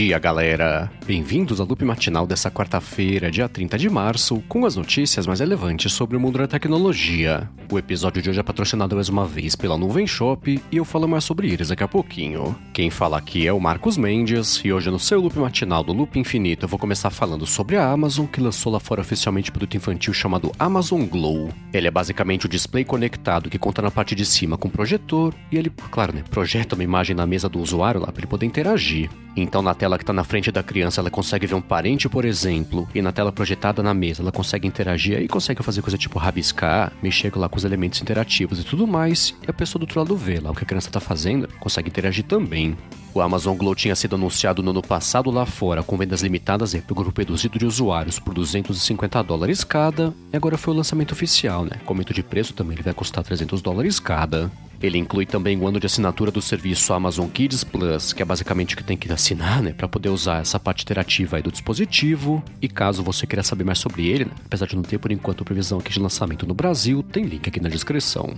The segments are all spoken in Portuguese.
dia, galera! Bem-vindos ao loop matinal dessa quarta-feira, dia 30 de março, com as notícias mais relevantes sobre o mundo da tecnologia. O episódio de hoje é patrocinado mais uma vez pela Nuvem Shop e eu falo mais sobre eles daqui a pouquinho. Quem fala aqui é o Marcos Mendes e hoje no seu loop matinal do Loop Infinito eu vou começar falando sobre a Amazon, que lançou lá fora oficialmente produto infantil chamado Amazon Glow. Ele é basicamente o display conectado que conta na parte de cima com projetor e ele, claro, né, projeta uma imagem na mesa do usuário lá para ele poder interagir. Então, na tela que está na frente da criança, ela consegue ver um parente, por exemplo, e na tela projetada na mesa, ela consegue interagir e consegue fazer coisa tipo rabiscar, mexer lá com os elementos interativos e tudo mais. E a pessoa do outro lado vê lá o que a criança está fazendo, consegue interagir também. O Amazon Glow tinha sido anunciado no ano passado lá fora, com vendas limitadas para o grupo reduzido de usuários por 250 dólares cada, e agora foi o lançamento oficial, né? Com aumento de preço também ele vai custar 300 dólares cada. Ele inclui também o ano de assinatura do serviço Amazon Kids Plus, que é basicamente o que tem que assinar, né, para poder usar essa parte interativa aí do dispositivo. E caso você queira saber mais sobre ele, né, apesar de não ter por enquanto previsão aqui de lançamento no Brasil, tem link aqui na descrição.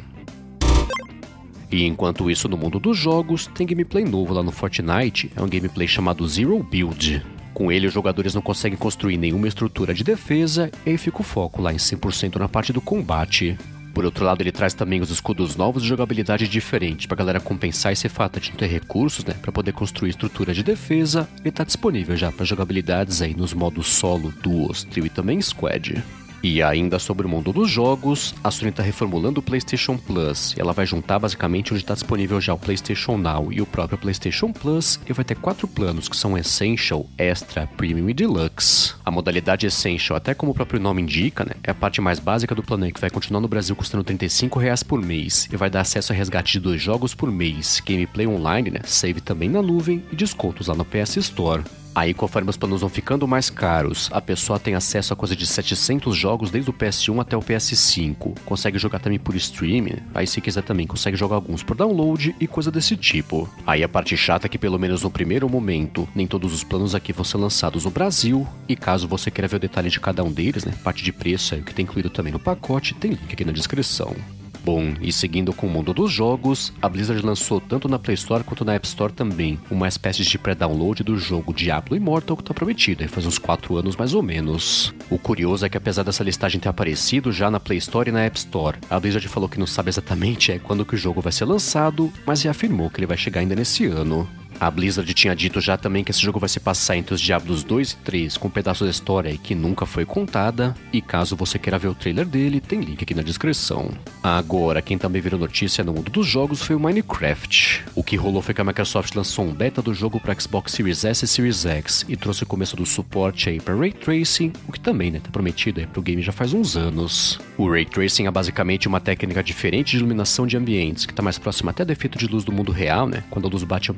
E enquanto isso, no mundo dos jogos, tem gameplay novo lá no Fortnite, é um gameplay chamado Zero Build. Com ele, os jogadores não conseguem construir nenhuma estrutura de defesa e aí fica o foco lá em 100% na parte do combate. Por outro lado, ele traz também os escudos novos de jogabilidade diferente pra galera compensar esse fato de não ter recursos, né, para poder construir estrutura de defesa. Ele tá disponível já para jogabilidades aí nos modos solo, duos, trio e também squad. E ainda sobre o mundo dos jogos, a Sony está reformulando o PlayStation Plus. Ela vai juntar basicamente onde está disponível já o PlayStation Now e o próprio PlayStation Plus. E vai ter quatro planos que são Essential, Extra, Premium e Deluxe. A modalidade Essential, até como o próprio nome indica, né, é a parte mais básica do plano que vai continuar no Brasil custando 35 reais por mês e vai dar acesso a resgate de dois jogos por mês, gameplay online, né, save também na nuvem e descontos lá no PS Store. Aí, conforme os planos vão ficando mais caros, a pessoa tem acesso a coisa de 700 jogos desde o PS1 até o PS5. Consegue jogar também por streaming, aí se quiser também consegue jogar alguns por download e coisa desse tipo. Aí a parte chata é que pelo menos no primeiro momento, nem todos os planos aqui vão ser lançados no Brasil, e caso você queira ver o detalhe de cada um deles, né, parte de preço aí, o que tem incluído também no pacote, tem link aqui na descrição. Bom, e seguindo com o mundo dos jogos, a Blizzard lançou tanto na Play Store quanto na App Store também uma espécie de pré-download do jogo Diablo Immortal que tá prometido, faz uns 4 anos mais ou menos. O curioso é que apesar dessa listagem ter aparecido já na Play Store e na App Store, a Blizzard falou que não sabe exatamente é quando que o jogo vai ser lançado, mas reafirmou que ele vai chegar ainda nesse ano. A Blizzard tinha dito já também que esse jogo vai se passar entre os Diablos 2 e 3, com um pedaço da história que nunca foi contada, e caso você queira ver o trailer dele, tem link aqui na descrição. Agora, quem também virou notícia no mundo dos jogos foi o Minecraft. O que rolou foi que a Microsoft lançou um beta do jogo para Xbox Series S e Series X e trouxe o começo do suporte aí para Ray Tracing, o que também né, tá prometido aí pro game já faz uns anos. O Ray Tracing é basicamente uma técnica diferente de iluminação de ambientes, que tá mais próxima até do efeito de luz do mundo real, né? Quando a luz bate em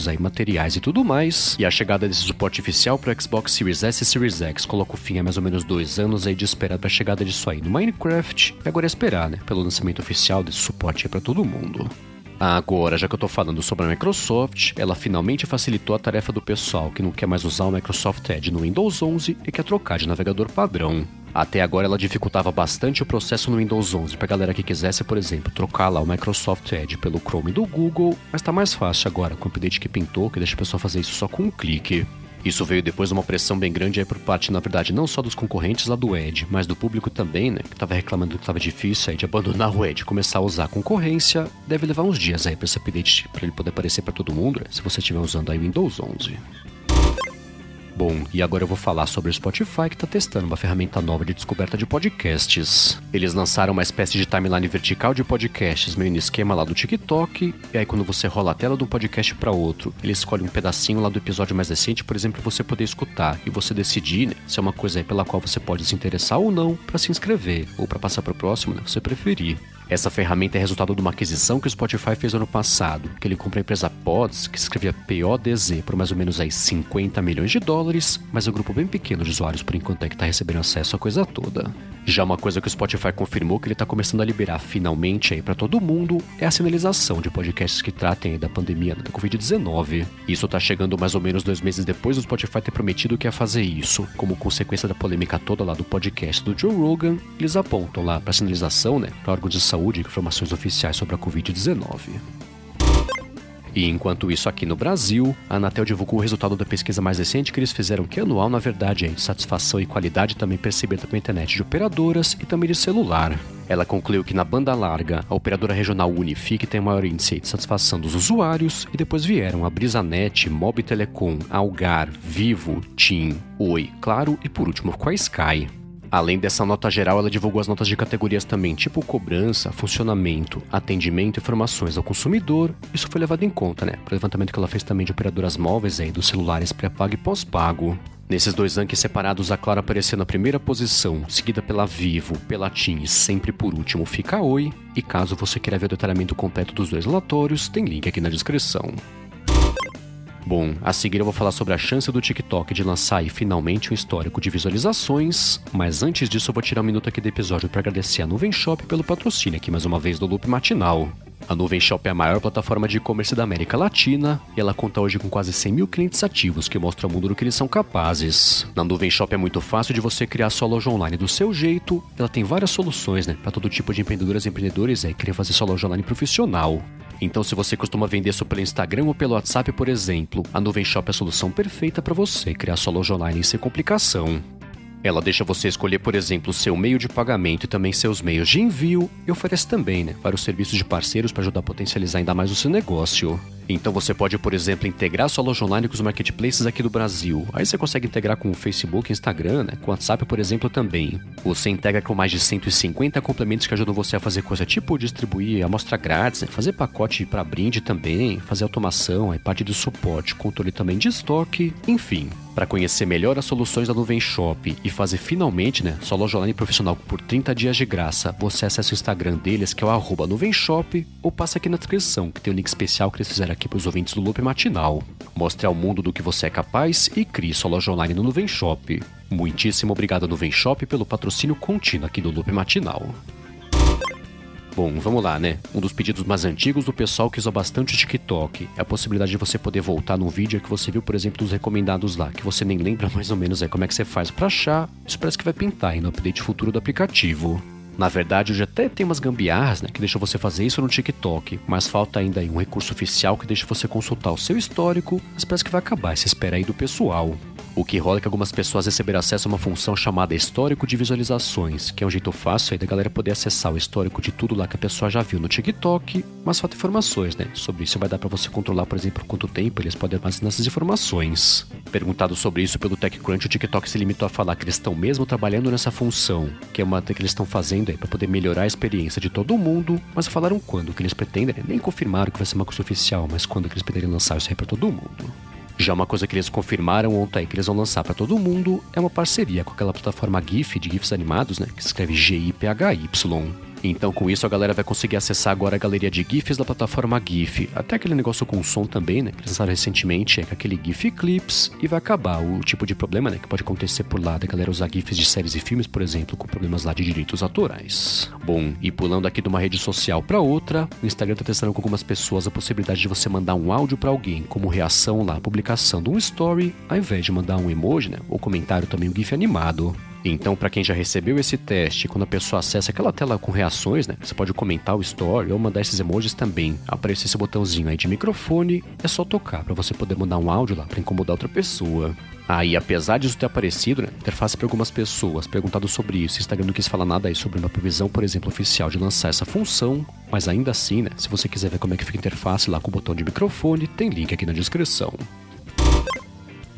objetos, aí, materiais e tudo mais. E a chegada desse suporte oficial para Xbox Series S e Series X coloca o fim a mais ou menos dois anos aí de espera para a chegada disso aí no Minecraft. E agora é esperar, né, pelo lançamento oficial desse suporte para todo mundo. Agora, já que eu tô falando sobre a Microsoft, ela finalmente facilitou a tarefa do pessoal que não quer mais usar o Microsoft Edge no Windows 11 e quer trocar de navegador padrão. Até agora ela dificultava bastante o processo no Windows 11 para galera que quisesse, por exemplo, trocar lá o Microsoft Edge pelo Chrome do Google, mas está mais fácil agora com o update que pintou, que deixa a pessoa fazer isso só com um clique. Isso veio depois de uma pressão bem grande aí por parte, na verdade, não só dos concorrentes lá do Edge, mas do público também, né, que estava reclamando que estava difícil aí de abandonar o Edge começar a usar a concorrência. Deve levar uns dias aí para esse update para ele poder aparecer para todo mundo, né, se você estiver usando aí o Windows 11. Bom, e agora eu vou falar sobre o Spotify que está testando uma ferramenta nova de descoberta de podcasts. Eles lançaram uma espécie de timeline vertical de podcasts, meio no esquema lá do TikTok, e aí quando você rola a tela de um podcast para outro, ele escolhe um pedacinho lá do episódio mais recente, por exemplo, você poder escutar e você decidir né, se é uma coisa pela qual você pode se interessar ou não para se inscrever, ou para passar para o próximo, né, você preferir. Essa ferramenta é resultado de uma aquisição que o Spotify fez ano passado, que ele comprou a empresa Pods, que escrevia PODZ, por mais ou menos aí 50 milhões de dólares, mas é um grupo bem pequeno de usuários por enquanto é que está recebendo acesso à coisa toda. Já uma coisa que o Spotify confirmou que ele está começando a liberar finalmente aí para todo mundo é a sinalização de podcasts que tratem da pandemia da Covid-19. Isso está chegando mais ou menos dois meses depois do Spotify ter prometido que ia fazer isso. Como consequência da polêmica toda lá do podcast do Joe Rogan, eles apontam lá para sinalização, né, para órgãos de saúde e informações oficiais sobre a Covid-19. E enquanto isso, aqui no Brasil, a Anatel divulgou o resultado da pesquisa mais recente que eles fizeram, que é anual, na verdade, é de satisfação e qualidade também percebida pela internet de operadoras e também de celular. Ela concluiu que na banda larga, a operadora regional Unifique tem maior índice de satisfação dos usuários e depois vieram a Brisanet, Mob Telecom, Algar, Vivo, TIM, Oi, Claro e por último com a Sky. Além dessa nota geral, ela divulgou as notas de categorias também, tipo cobrança, funcionamento, atendimento e informações ao consumidor. Isso foi levado em conta, né? Para o levantamento que ela fez também de operadoras móveis aí, dos celulares pré-pago e pós-pago. Nesses dois rankings separados, a Claro apareceu na primeira posição, seguida pela Vivo, pela TIM e sempre por último fica a Oi. E caso você queira ver o detalhamento completo dos dois relatórios, tem link aqui na descrição. Bom, a seguir eu vou falar sobre a chance do TikTok de lançar aí, finalmente um histórico de visualizações, mas antes disso eu vou tirar um minuto aqui do episódio para agradecer a Nuvem Shop pelo patrocínio aqui mais uma vez do Loop Matinal. A Nuvem Shop é a maior plataforma de e-commerce da América Latina e ela conta hoje com quase 100 mil clientes ativos que mostram ao mundo do que eles são capazes. Na Nuvem Shop é muito fácil de você criar sua loja online do seu jeito. Ela tem várias soluções, né, para todo tipo de empreendedoras e empreendedores aí querer fazer sua loja online profissional. Então, se você costuma vender só pelo Instagram ou pelo WhatsApp, por exemplo, a Nuvem Shop é a solução perfeita para você criar sua loja online sem complicação. Ela deixa você escolher, por exemplo, seu meio de pagamento e também seus meios de envio e oferece também né, vários serviços de parceiros para ajudar a potencializar ainda mais o seu negócio. Então você pode, por exemplo, integrar sua loja online com os marketplaces aqui do Brasil. Aí você consegue integrar com o Facebook, Instagram, né? com o WhatsApp, por exemplo, também. Você integra com mais de 150 complementos que ajudam você a fazer coisa tipo distribuir amostra grátis, né? fazer pacote para brinde também, fazer automação, aí parte de suporte, controle também de estoque, enfim. Para conhecer melhor as soluções da Nuvem Shop e fazer finalmente né, sua loja online profissional por 30 dias de graça, você acessa o Instagram deles, que é o Nuvem Shop, ou passa aqui na descrição, que tem um link especial que eles fizeram aqui para os ouvintes do Loop Matinal. Mostre ao mundo do que você é capaz e crie sua loja online no Nuvem Shop. Muitíssimo obrigado Nuvem Shop pelo patrocínio contínuo aqui do Loop Matinal. Bom, vamos lá, né? Um dos pedidos mais antigos do pessoal que usa bastante o TikTok é a possibilidade de você poder voltar num vídeo que você viu, por exemplo, dos recomendados lá, que você nem lembra mais ou menos aí como é que você faz para achar. Isso parece que vai pintar aí no update futuro do aplicativo. Na verdade, hoje até tem umas gambiarras né, que deixam você fazer isso no TikTok, mas falta ainda um recurso oficial que deixa você consultar o seu histórico, mas parece que vai acabar essa espera aí do pessoal. O que rola é que algumas pessoas receberam acesso a uma função chamada histórico de visualizações, que é um jeito fácil aí da galera poder acessar o histórico de tudo lá que a pessoa já viu no TikTok, mas falta informações, né? Sobre isso vai dar para você controlar, por exemplo, quanto tempo eles podem armazenar essas informações. Perguntado sobre isso pelo TechCrunch, o TikTok se limitou a falar que eles estão mesmo trabalhando nessa função, que é uma que eles estão fazendo aí para poder melhorar a experiência de todo mundo, mas falaram quando que eles pretendem, né? nem confirmaram que vai ser uma coisa oficial, mas quando que eles pretendem lançar isso aí para todo mundo. Já uma coisa que eles confirmaram ontem que eles vão lançar para todo mundo é uma parceria com aquela plataforma GIF de GIFs animados, né? Que se escreve G-I-P-H-Y. Então, com isso, a galera vai conseguir acessar agora a galeria de GIFs da plataforma GIF. Até aquele negócio com som também, né? Que eles lançaram recentemente, é aquele GIF Clips. E vai acabar o tipo de problema, né? Que pode acontecer por lá da galera usar GIFs de séries e filmes, por exemplo, com problemas lá de direitos autorais. Bom, e pulando aqui de uma rede social para outra, o Instagram tá testando com algumas pessoas a possibilidade de você mandar um áudio para alguém como reação lá à publicação de um story, ao invés de mandar um emoji, né? Ou comentário também, um GIF animado. Então, para quem já recebeu esse teste, quando a pessoa acessa aquela tela com reações, né? Você pode comentar o story ou mandar esses emojis também. Aparece esse botãozinho aí de microfone, é só tocar para você poder mandar um áudio lá para incomodar outra pessoa. Aí, ah, apesar disso ter aparecido, né, interface para algumas pessoas perguntado sobre isso, o Instagram não quis falar nada aí sobre uma previsão, por exemplo, oficial de lançar essa função, mas ainda assim, né, se você quiser ver como é que fica a interface lá com o botão de microfone, tem link aqui na descrição.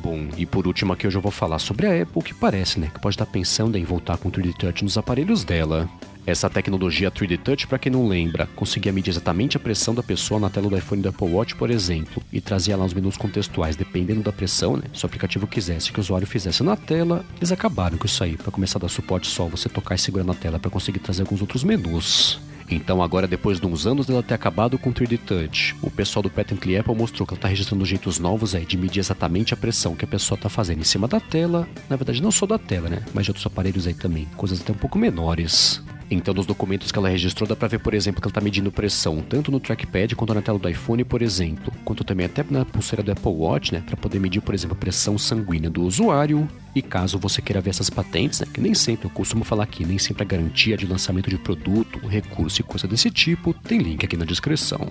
Bom, e por último aqui eu vou falar sobre a Apple, que parece, né, que pode estar pensando em voltar com o 3D Touch nos aparelhos dela. Essa tecnologia 3D Touch, para quem não lembra, conseguia medir exatamente a pressão da pessoa na tela do iPhone do Apple Watch, por exemplo, e trazia lá os menus contextuais dependendo da pressão, né? Se o aplicativo quisesse que o usuário fizesse na tela, eles acabaram com isso aí, para começar a dar suporte só você tocar e segurar na tela para conseguir trazer alguns outros menus. Então agora, depois de uns anos dela ter acabado com o 3D Touch, o pessoal do Patently Apple mostrou que ela está registrando jeitos novos aí de medir exatamente a pressão que a pessoa está fazendo em cima da tela. Na verdade, não só da tela, né? Mas de outros aparelhos aí também, coisas até um pouco menores. Então, nos documentos que ela registrou, dá para ver, por exemplo, que ela está medindo pressão tanto no trackpad quanto na tela do iPhone, por exemplo, quanto também até na pulseira do Apple Watch, né, para poder medir, por exemplo, a pressão sanguínea do usuário. E caso você queira ver essas patentes, né, que nem sempre eu costumo falar aqui, nem sempre a garantia de lançamento de produto, recurso e coisa desse tipo, tem link aqui na descrição.